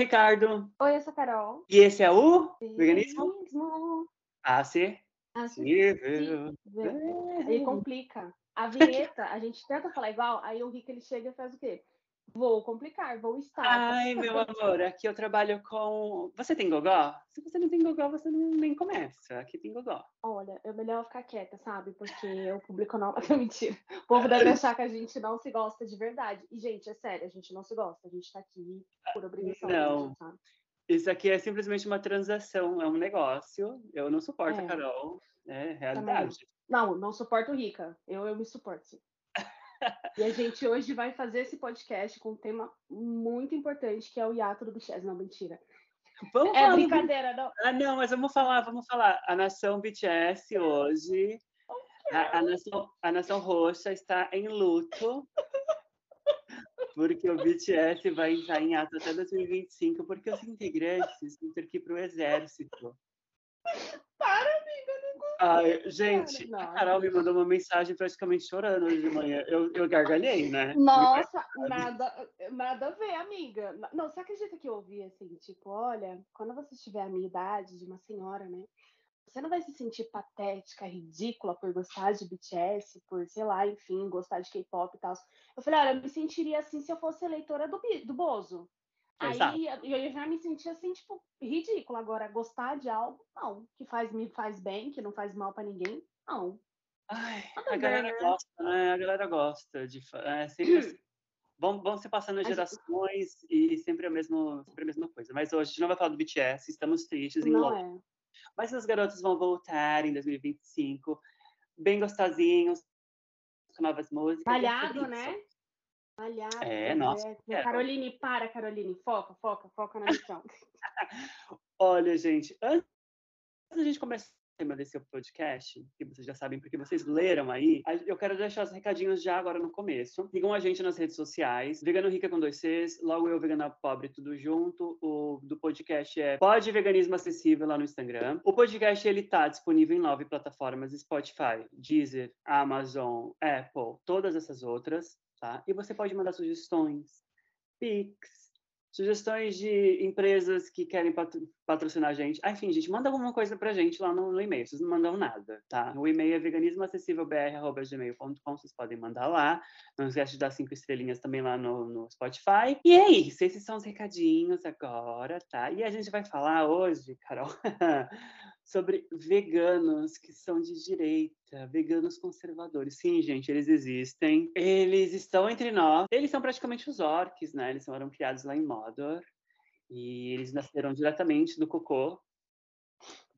Ricardo. Oi, eu sou a Carol. E esse é o Veganismo Veganismo. Acessível. Aí complica. A vinheta, a gente tenta falar igual, aí o Rick ele chega e faz o quê? Vou complicar, vou estar. Ai, meu amor, aqui eu trabalho com. Você tem gogó? Se você não tem gogó, você não, nem começa. Aqui tem gogó. Olha, é melhor ficar quieta, sabe? Porque o público não. Mentira. O povo deve achar que a gente não se gosta de verdade. E, gente, é sério, a gente não se gosta. A gente tá aqui por obrigação. Não. sabe? Isso aqui é simplesmente uma transação, é um negócio. Eu não suporto É. a Carol. É realidade. Não, não suporto rica. Eu, eu me suporto, sim. E a gente hoje vai fazer esse podcast com um tema muito importante, que é o hiato do BTS. Não, mentira. Vamos É falar brincadeira, não. Ah, não, mas vamos falar, vamos falar. A nação BTS hoje, a, a nação, a nação roxa está em luto, porque o BTS vai entrar em ato até 2025, porque os integrantes vão ter que ir para o exército. Para, gente, a Carol me mandou uma mensagem praticamente chorando hoje de manhã. Eu, eu gargalhei, né? Nossa, nada, nada a ver, amiga. Não, você acredita que eu ouvi assim, tipo, olha, quando você tiver a minha idade de uma senhora, né? Você não vai se sentir patética, ridícula por gostar de BTS, por, sei lá, enfim, gostar de K-pop e tal. Eu falei, olha, eu me sentiria assim se eu fosse eleitora do, do Bozo. Aí eu eu já me sentia assim, tipo, ridícula. Agora, gostar de algo, não. Que faz, me faz bem, que não faz mal pra ninguém, não. Ai, a ver, galera né? gosta, né? A galera gosta de. É sempre assim. Vão, vão se passando gente- gerações e sempre a, mesmo, sempre a mesma coisa. Mas hoje a gente não vai falar do BTS, estamos tristes em Não loco. é. Mas as garotas vão voltar em 2025, bem gostosinhos, com novas músicas. e é Malhado, né? Malhado. É, nossa, é. é. Caroline, para, Caroline. Foca, foca, foca na missão. Olha, gente, antes da gente começar o tema desse podcast, que vocês já sabem porque vocês leram aí, eu quero deixar os recadinhos já agora no começo. Sigam a gente nas redes sociais, Vegano Rica com dois Cs, logo eu, Vegana Pobre, tudo junto. O do podcast é Pode Veganismo Acessível lá no Instagram. O podcast, ele tá disponível em nove plataformas, Spotify, Deezer, Amazon, Apple, todas essas outras, tá? E você pode mandar sugestões, Pix, Sugestões de empresas que querem patro- patrocinar a gente. Ah, enfim, gente, manda alguma coisa pra gente lá no, no e-mail. Vocês não mandam nada, tá? O e-mail é veganismoacessívelbr.gmail.com. Vocês podem mandar lá. Não esquece de dar cinco estrelinhas também lá no, no Spotify. E é isso. Esses são os recadinhos agora, tá? E a gente vai falar hoje, Carol, sobre veganos que são de direita, veganos conservadores. Sim, gente, eles existem. Eles estão entre nós. Eles são praticamente os orcs, né? Eles foram criados lá em Mordor. E eles nasceram diretamente do cocô,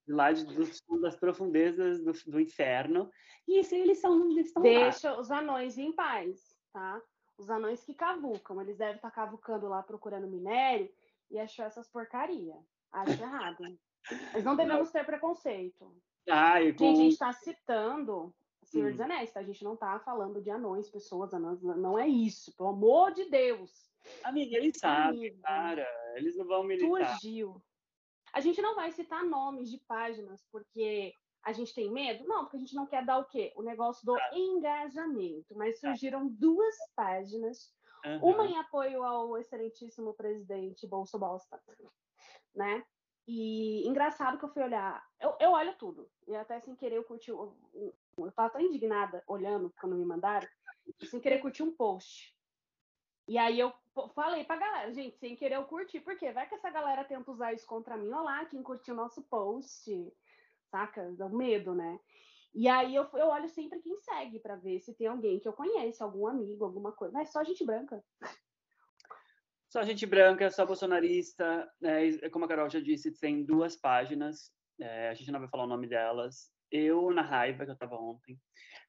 de lá de, do- das profundezas do, do inferno. E isso, eles são, eles estão lá. Deixa os anões em paz, tá? Os anões que cavucam. Eles devem estar cavucando lá procurando minério e achou essas porcaria. Acho errado. Mas não devemos ter preconceito. Ai, Gente, a com- gente está citando Senhor Hum. dos Anéis, tá? A gente não tá falando de anões, pessoas, anãs. Não é isso, pelo amor de Deus. Amiga, eles sabem, cara. Eles não vão militar. Surgiu. A gente não vai citar nomes de páginas porque a gente tem medo? Não, porque a gente não quer dar o quê? O negócio do engajamento. Mas surgiram duas páginas, Aham. uma em apoio ao excelentíssimo presidente Bolso Bosta, né? E engraçado que eu fui olhar, eu, eu olho tudo, e até sem querer eu curti, o- o- eu tava tão indignada olhando quando me mandaram, sem querer curtir um post. E aí eu falei pra galera, gente, sem querer eu curti, porque vai que essa galera tenta usar isso contra mim, olha lá, quem curtiu o nosso post, saca? Dá um medo, né? E aí eu, eu olho sempre quem segue pra ver se tem alguém que eu conheço, algum amigo, alguma coisa. Mas só gente branca. Só gente branca, só bolsonarista. né, como a Carol já disse, tem duas páginas. é, a gente não vai falar o nome delas. Eu, na raiva que eu tava ontem.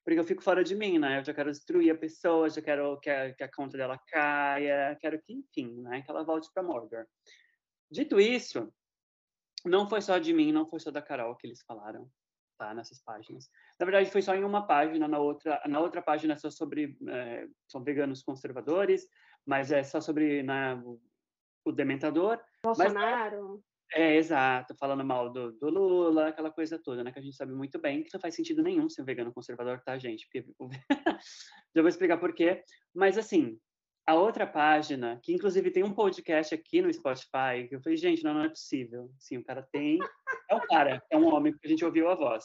Porque eu fico fora de mim, né? Eu já quero destruir a pessoa, já quero que a, que a conta dela caia, quero que, enfim, né? Que ela volte para Mordor. Dito isso, não foi só de mim, não foi só da Carol que eles falaram, tá? Nessas páginas. Na verdade, foi só em uma página, na outra, na outra página é só sobre é, são veganos conservadores, mas é só sobre né, o, dementador. Bolsonaro. É, exato, falando mal do, do Lula, aquela coisa toda, né? Que a gente sabe muito bem que não faz sentido nenhum ser vegano conservador, tá, gente? Porque, já vou explicar por quê. Mas, assim, A outra página, que inclusive tem um podcast aqui no Spotify, que eu falei, gente, não, não é possível. Sim, o cara tem. É um cara, é um homem, porque a gente ouviu a voz.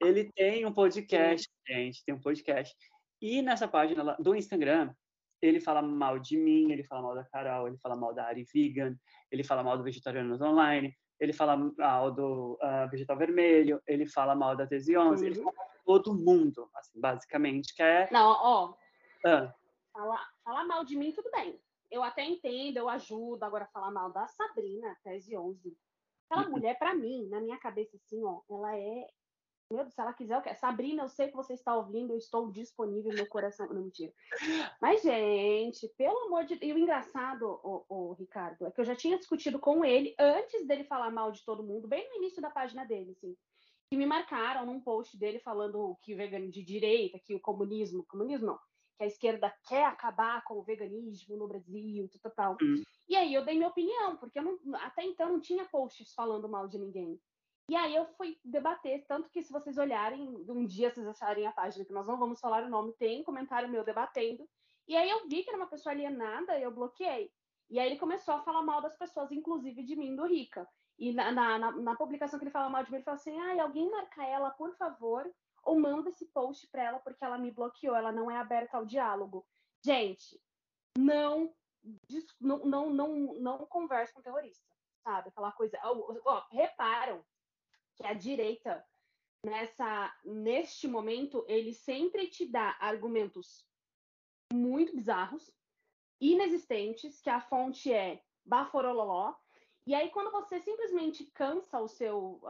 Ele tem um podcast, gente, tem um podcast. E nessa página do Instagram, ele fala mal de mim, ele fala mal da Carol, ele fala mal da Ari Vegan, ele fala mal do Vegetarianos Online, ele fala mal do uh, Vegetal Vermelho, ele fala mal da Tese 11, uhum. ele fala mal de todo mundo, assim, basicamente, que é... Não, ó, ah. falar, falar mal de mim, tudo bem. Eu até entendo, eu ajudo, agora falar mal da Sabrina, Tese 11. Aquela uhum. mulher, para mim, na minha cabeça, assim, ó, ela é meu Deus, se ela quiser, eu quero. Sabrina, eu sei que você está ouvindo, eu estou disponível, meu coração. Não, mentira. Mas, gente, pelo amor de Deus. E o engraçado, o, o, Ricardo, é que eu já tinha discutido com ele antes dele falar mal de todo mundo, bem no início da página dele, assim. Que me marcaram num post dele falando que o vegano de direita, que o comunismo, comunismo não, que a esquerda quer acabar com o veganismo no Brasil, tal, tal. Hum. E aí eu dei minha opinião, porque não, até então não tinha posts falando mal de ninguém. E aí eu fui debater, tanto que se vocês olharem, um dia vocês acharem a página que nós não vamos falar o nome, tem comentário meu debatendo. E aí eu vi que era uma pessoa alienada e eu bloqueei. E aí ele começou a falar mal das pessoas, inclusive de mim, do Rica. E na, na, na, na publicação que ele fala mal de mim, ele fala assim: ai, alguém marca ela, por favor, ou manda esse post para ela porque ela me bloqueou, ela não é aberta ao diálogo. Gente, não não, não, não, não converse com terrorista, sabe? Aquela coisa. Oh, oh, reparam que a direita nessa neste momento ele sempre te dá argumentos muito bizarros, inexistentes, que a fonte é baforololó. E aí quando você simplesmente cansa o seu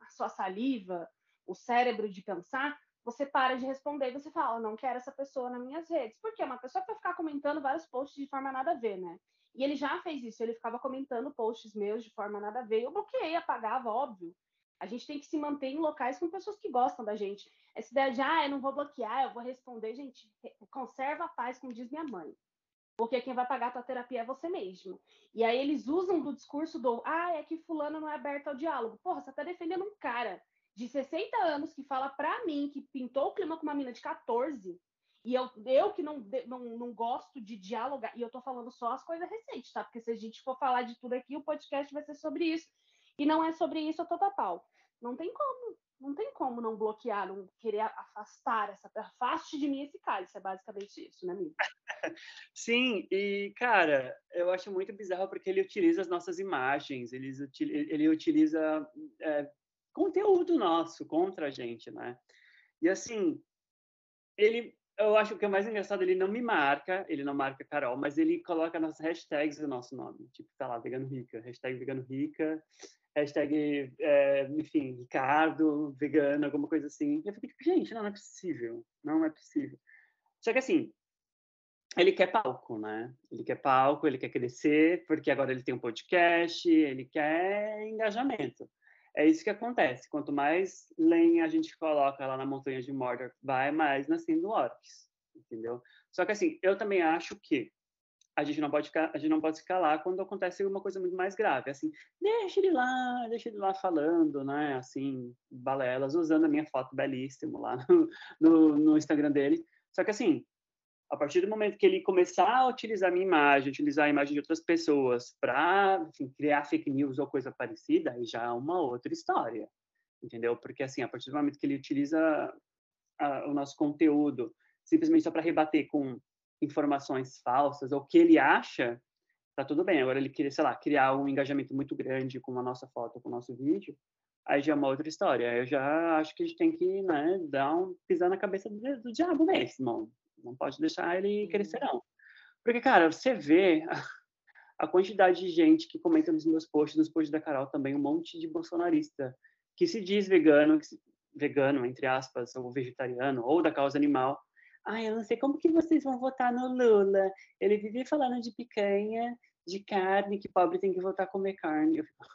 a sua saliva, o cérebro de pensar, você para de responder e você fala, oh, não quero essa pessoa nas minhas redes. Porque uma pessoa vai ficar comentando vários posts de forma nada a ver, né? E ele já fez isso, ele ficava comentando posts meus de forma nada a ver. Eu bloqueei, apagava, óbvio. A gente tem que se manter em locais com pessoas que gostam da gente. Essa ideia de, ah, eu não vou bloquear, eu vou responder, gente, conserva a paz, como diz minha mãe. Porque quem vai pagar a tua terapia é você mesmo. E aí eles usam do discurso do, ah, é que fulano não é aberto ao diálogo. Porra, você tá defendendo um cara de 60 anos que fala pra mim que pintou o clima com uma mina de 14 e eu, eu que não, não, não gosto de dialogar, e eu tô falando só as coisas recentes, tá? Porque se a gente for falar de tudo aqui, o podcast vai ser sobre isso. E não é sobre isso, eu tô total. Não tem como, não tem como não bloquear, não querer afastar essa, afaste de mim esse. Isso é basicamente isso, né, amigo? Sim, e cara, eu acho muito bizarro porque ele utiliza as nossas imagens, ele, ele utiliza é, conteúdo nosso contra a gente, né? E assim, ele eu acho que o mais engraçado, ele não me marca, ele não marca Carol, mas ele coloca nas hashtags do nosso nome. Tipo, tá lá, Vegano Rica, hashtag Vegano Rica, hashtag, é, enfim, Ricardo, vegano, alguma coisa assim. E eu fico tipo, gente, não, não é possível, não é possível. Só que assim, ele quer palco, né? Ele quer palco, ele quer crescer, porque agora ele tem um podcast, ele quer engajamento. É isso que acontece. Quanto mais lenha a gente coloca lá na montanha de Mordor, vai mais nascendo orcs, entendeu? Só que assim, eu também acho que a gente não pode ficar, a gente não pode se calar quando acontece uma coisa muito mais grave, assim, deixa ele lá, deixa ele lá falando, né, assim, balelas, usando a minha foto belíssima lá no, no, no Instagram dele. Só que assim, a partir do momento que ele começar a utilizar minha imagem, utilizar a imagem de outras pessoas para criar fake news ou coisa parecida, aí já é uma outra história, entendeu? Porque assim, a partir do momento que ele utiliza a, o nosso conteúdo simplesmente só para rebater com informações falsas ou que ele acha, tá tudo bem. Agora ele queria, sei lá, criar um engajamento muito grande com a nossa foto, com o nosso vídeo, aí já é uma outra história. Eu já acho que a gente tem que, né, dar um pisar na cabeça do, do diabo mesmo. Não pode deixar ele crescer não. Porque cara, você vê a, quantidade de gente que comenta nos meus posts, nos posts da Carol também, um monte de bolsonarista que se diz vegano, se, vegano entre aspas, ou vegetariano, ou da causa animal, Ai, eu não sei como que vocês vão votar no Lula. Ele vive falando de picanha, de carne, que pobre tem que voltar a comer carne. Eu fico,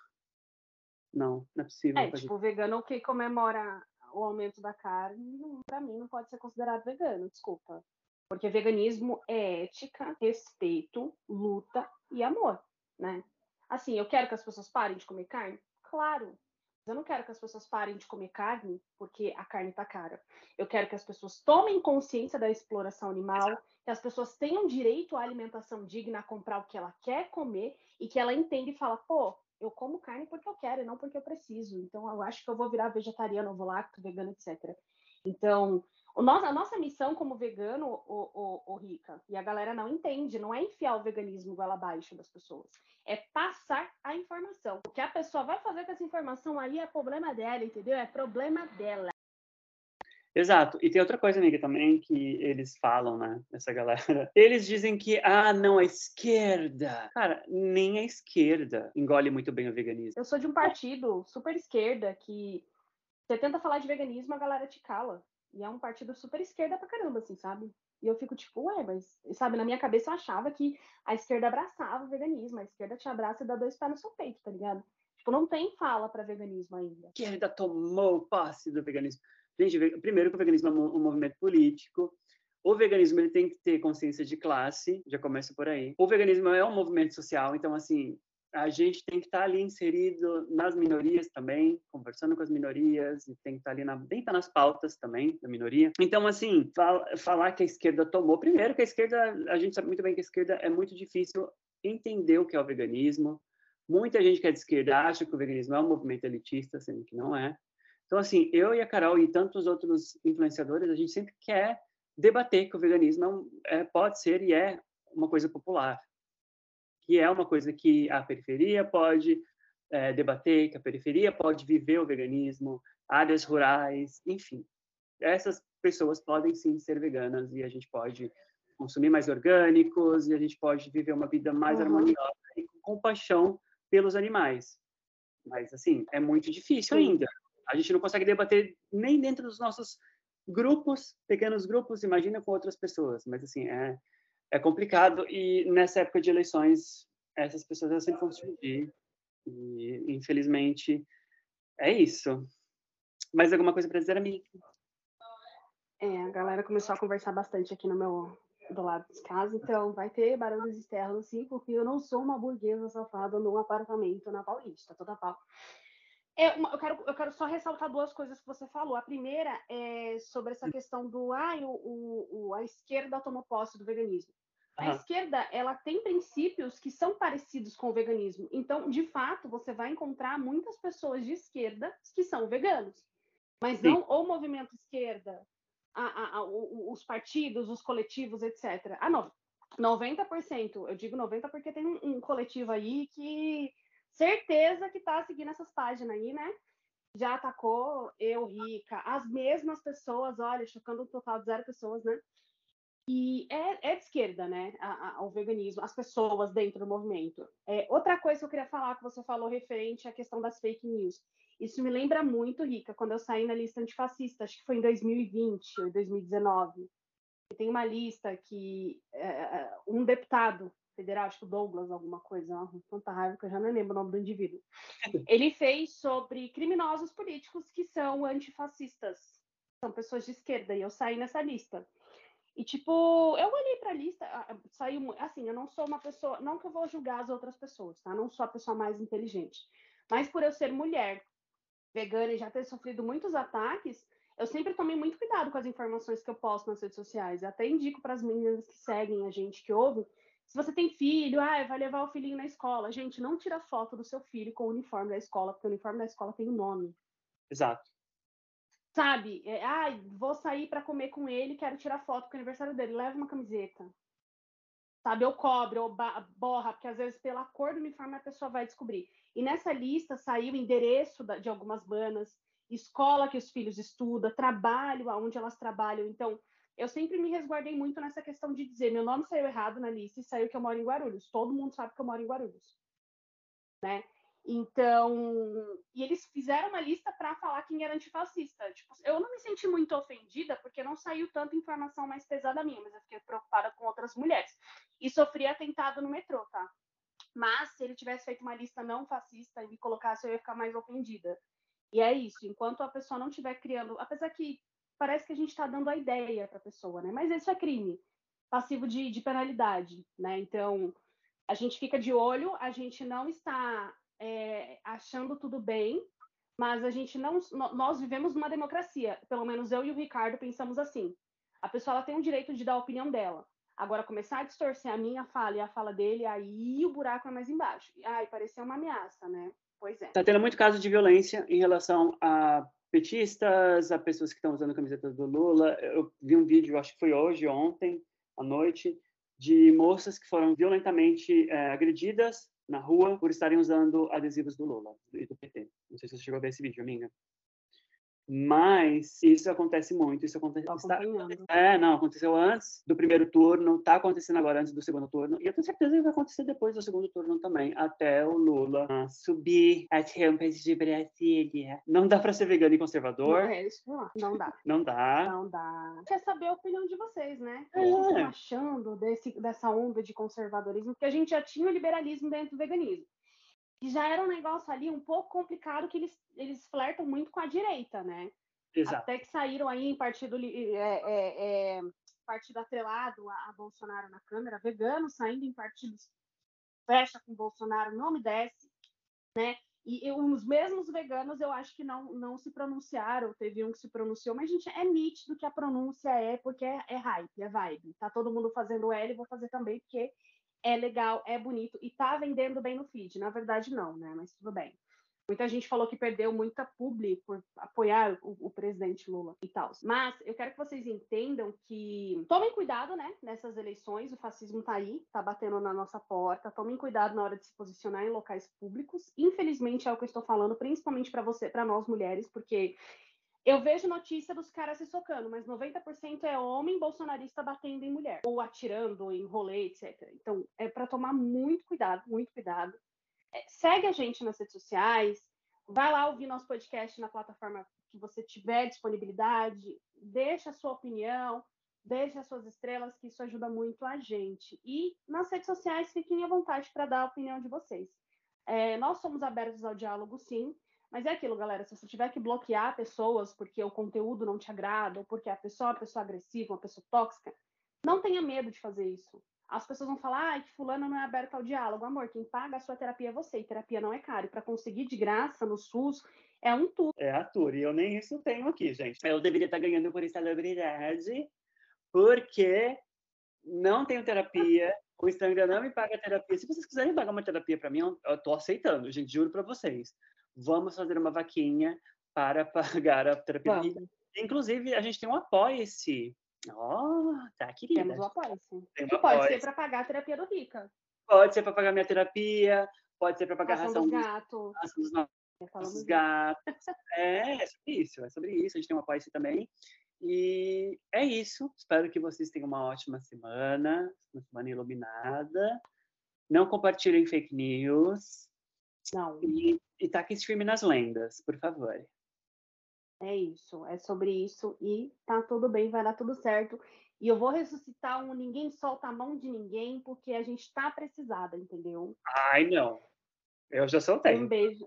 não, não é possível. É, tipo, o vegano que comemora o aumento da carne, para mim não pode ser considerado vegano, desculpa. Porque veganismo é ética, respeito, luta e amor, né? Assim, eu quero que as pessoas parem de comer carne? Claro. Eu não quero que as pessoas parem de comer carne porque a carne está cara. Eu quero que as pessoas tomem consciência da exploração animal, que as pessoas tenham direito à alimentação digna, a comprar o que ela quer comer e que ela entenda e fala, pô, eu como carne porque eu quero e não porque eu preciso. Então eu acho que eu vou virar vegetariano, vou lacto, vegano, etc. Então, o nosso, a nossa missão como vegano, o, o, o, Rica, e a galera não entende, não é enfiar o veganismo goela abaixo das pessoas é passar a informação. O que a pessoa vai fazer com essa informação aí é problema dela, entendeu? É problema dela. Exato. E tem outra coisa, amiga, também que eles falam, né, essa galera. Eles dizem que, ah, não, a esquerda. Cara, nem a esquerda engole muito bem o veganismo. Eu sou de um partido super esquerda que você tenta falar de veganismo, a galera te cala. E é um partido super esquerda pra caramba, assim, sabe? E eu fico tipo, ué, mas, sabe, na minha cabeça eu achava que a esquerda abraçava o veganismo, a esquerda te abraça e dá dois pés no seu peito, tá ligado? Tipo, não tem fala para veganismo ainda. A esquerda tomou posse do veganismo. Gente, primeiro que o veganismo é um movimento político, o veganismo ele tem que ter consciência de classe, já começa por aí. O veganismo é um movimento social, então assim, a gente tem que estar tá ali inserido nas minorias também, conversando com as minorias, e tem que estar tá ali na, tem tá nas pautas também da minoria. Então, assim, fal, falar que a esquerda tomou, primeiro que a esquerda, a gente sabe muito bem que a esquerda é muito difícil entender o que é o veganismo. Muita gente que é de esquerda acha que o veganismo é um movimento elitista, sendo que não é. Então, assim, eu e a Carol e tantos outros influenciadores, a gente sempre quer debater que o veganismo é, pode ser e é uma coisa popular que é uma coisa que a periferia pode é, debater, que a periferia pode viver o veganismo, áreas rurais, enfim. Essas pessoas podem sim ser veganas e a gente pode consumir mais orgânicos e a gente pode viver uma vida mais uhum. harmoniosa e com compaixão pelos animais. Mas, assim, é muito difícil ainda. A gente não consegue debater nem dentro dos nossos grupos, pequenos grupos, imagina com outras pessoas. Mas, assim, é, é complicado e nessa época de eleições essas pessoas sempre vão surgir e infelizmente é isso. Mais alguma coisa para dizer, amiga? É, a galera começou a conversar bastante aqui no meu do lado de casa, então vai ter barulhos externos, sim, porque eu não sou uma burguesa safada num apartamento na Paulista, toda pau. É, uma, eu, quero, eu quero só ressaltar duas coisas que você falou. A primeira é sobre essa questão do ah, o, o, a esquerda tomou posse do veganismo. A esquerda, ela tem princípios que são parecidos com o veganismo. Então, de fato, você vai encontrar muitas pessoas de esquerda que são veganos. Mas Sim. não o movimento esquerda, a, a, a, os partidos, os coletivos, etc. Ah, não. 90%, eu digo 90% porque tem um, um coletivo aí que certeza que está seguindo essas páginas aí, né? Já atacou eu, Rica, as mesmas pessoas, olha, chocando um total de zero pessoas, né? E é, é de esquerda, né? A, a, o veganismo, as pessoas dentro do movimento. É, outra coisa que eu queria falar, que você falou referente à questão das fake news. Isso me lembra muito, Rica, quando eu saí na lista antifascista, acho que foi em 2020 ou 2019. Tem uma lista que é, é, um deputado federal, acho que Douglas, alguma coisa, tanta raiva que eu já não lembro o nome do indivíduo. Ele fez sobre criminosos políticos que são antifascistas, são pessoas de esquerda, e eu saí nessa lista. E, tipo, eu olhei para a lista, saiu, assim, eu não sou uma pessoa, não que eu vou julgar as outras pessoas, tá? Não sou a pessoa mais inteligente. Mas por eu ser mulher, vegana e já ter sofrido muitos ataques, eu sempre tomei muito cuidado com as informações que eu posto nas redes sociais. Eu até indico para as meninas que seguem a gente, que ouvem, se você tem filho, ah, vai levar o filhinho na escola. Gente, não tira foto do seu filho com o uniforme da escola, porque o uniforme da escola tem um nome. Exato sabe? É, ah, vou sair para comer com ele, quero tirar foto com o aniversário dele, leva uma camiseta. Sabe, ou cobre, ou borra, porque às vezes pela cor do uniforme a pessoa vai descobrir. E nessa lista saiu o endereço de algumas bandas, escola que os filhos estudam, trabalho, aonde elas trabalham. Então, eu sempre me resguardei muito nessa questão de dizer, meu nome saiu errado na lista e saiu que eu moro em Guarulhos. Todo mundo sabe que eu moro em Guarulhos. Né? Então, e eles fizeram uma lista para falar quem era antifascista. Tipo, eu não me senti muito ofendida porque não saiu tanta informação mais pesada minha, mas eu fiquei preocupada com outras mulheres. E sofri atentado no metrô, tá? Mas se ele tivesse feito uma lista não fascista e me colocasse, eu ia ficar mais ofendida. E é isso, enquanto a pessoa não estiver criando, apesar que parece que a gente está dando a ideia para a pessoa, né? Mas isso é crime, passivo de, de penalidade, né? Então, a gente fica de olho, a gente não está é, achando tudo bem, mas a gente não. Nós vivemos numa democracia. Pelo menos eu e o Ricardo pensamos assim. A pessoa tem o direito de dar a opinião dela. Agora, começar a distorcer a minha fala e a fala dele, aí o buraco é mais embaixo. Ai, pareceu uma ameaça, né? Pois é. Tá tendo muito caso de violência em relação a petistas, a pessoas que estão usando camisetas do Lula. Eu vi um vídeo, acho que foi hoje, ontem, à noite, de moças que foram violentamente é, agredidas na rua por estarem usando adesivos do Lula e do PT. Não sei se você chegou a ver esse vídeo, amiga. Mas isso acontece muito, isso acontece. Está... É, não, aconteceu antes do primeiro turno, está acontecendo agora antes do segundo turno, e eu tenho certeza que vai acontecer depois do segundo turno também, até o Lula subir as rampas de Brasília. Não dá para ser vegano e conservador. Não, é não dá. Não dá. Não dá. Quer saber a opinião de vocês, né? O que vocês estão achando desse, dessa onda de conservadorismo? Porque a gente já tinha o liberalismo dentro do veganismo. E já era um negócio ali um pouco complicado que eles, eles flertam muito com a direita, né? Exato. Até que saíram aí em partido, é, é, é, partido atrelado a, a, Bolsonaro na Câmara, veganos saindo em partidos fecha com Bolsonaro, não me desce, né? E, e os mesmos veganos eu acho que não, não se pronunciaram, teve um que se pronunciou, mas, gente, é nítido que a pronúncia é porque é, é hype, é vibe. Tá todo mundo fazendo L, vou fazer também, porque é legal, é bonito e tá vendendo bem no feed. Na verdade, não, né? Mas tudo bem. Muita gente falou que perdeu muita publi por apoiar o, o, presidente Lula e tal. Mas eu quero que vocês entendam que tomem cuidado, né? Nessas eleições, o fascismo tá aí, tá batendo na nossa porta. Tomem cuidado na hora de se posicionar em locais públicos. Infelizmente é o que eu estou falando, principalmente para você, para nós mulheres, porque eu vejo notícia dos caras se socando, mas 90% é homem bolsonarista batendo em mulher, ou atirando em rolê, etc. Então, é para tomar muito cuidado, muito cuidado. É, segue a gente nas redes sociais, vai lá ouvir nosso podcast na plataforma que você tiver disponibilidade, deixa a sua opinião, deixa as suas estrelas, que isso ajuda muito a gente. E nas redes sociais, fiquem à vontade para dar a opinião de vocês. É, nós somos abertos ao diálogo, sim. Mas é aquilo, galera, se você tiver que bloquear pessoas porque o conteúdo não te agrada, ou porque a pessoa é uma pessoa agressiva, uma pessoa tóxica, não tenha medo de fazer isso. As pessoas vão falar, ah, que fulano não é aberto ao diálogo. Amor, quem paga a sua terapia é você, e terapia não é caro. E para conseguir de graça no SUS, é um tour. É a tour, e eu nem isso tenho aqui, gente. Eu deveria estar ganhando por insalubridade, porque não tenho terapia, o Instagram não me paga terapia. Se vocês quiserem pagar uma terapia para mim, eu, eu tô aceitando, gente, juro para vocês vamos fazer uma vaquinha para pagar a terapia. Vamos. Inclusive, a gente tem um apoia-se. Ó, oh, tá, querida. Temos um apoia-se. Tem um pode ser para pagar a terapia do Rica. Pode ser para pagar minha terapia, pode ser para pagar a ração, ração dos gatos. Ração dos nossos gatos. É, é sobre isso, é sobre isso. A gente tem um apoia-se também. E é isso. Espero que vocês tenham uma ótima semana, uma semana iluminada. Não compartilhem fake news. Não. E, e taquem firme nas lendas, por favor. É isso, é sobre isso e tá tudo bem, vai dar tudo certo. E eu vou ressuscitar um ninguém solta a mão de ninguém, porque a gente tá precisada, entendeu? Ai, não. Eu já soltei. Um beijo.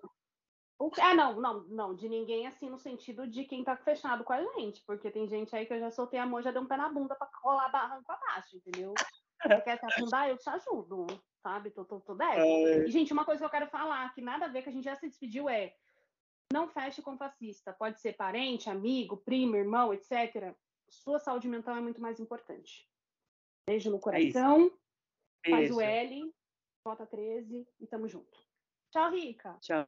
Ah, não, não, não, de ninguém assim no sentido de quem tá fechado com a gente, porque tem gente aí que eu já soltei a mão, já deu um pé na bunda pra rolar barranco abaixo, entendeu? Você quer se afundar, eu te ajudo sabe? Tô, tô, tô dessa. É... E, gente, uma coisa que eu quero falar, que nada a ver, que a gente já se despediu, é não feche com fascista. Pode ser parente, amigo, primo, irmão, etc. Sua saúde mental é muito mais importante. Beijo no é coração. É faz o L, bota 13 e tamo junto. Tchau, Rica. Tchau.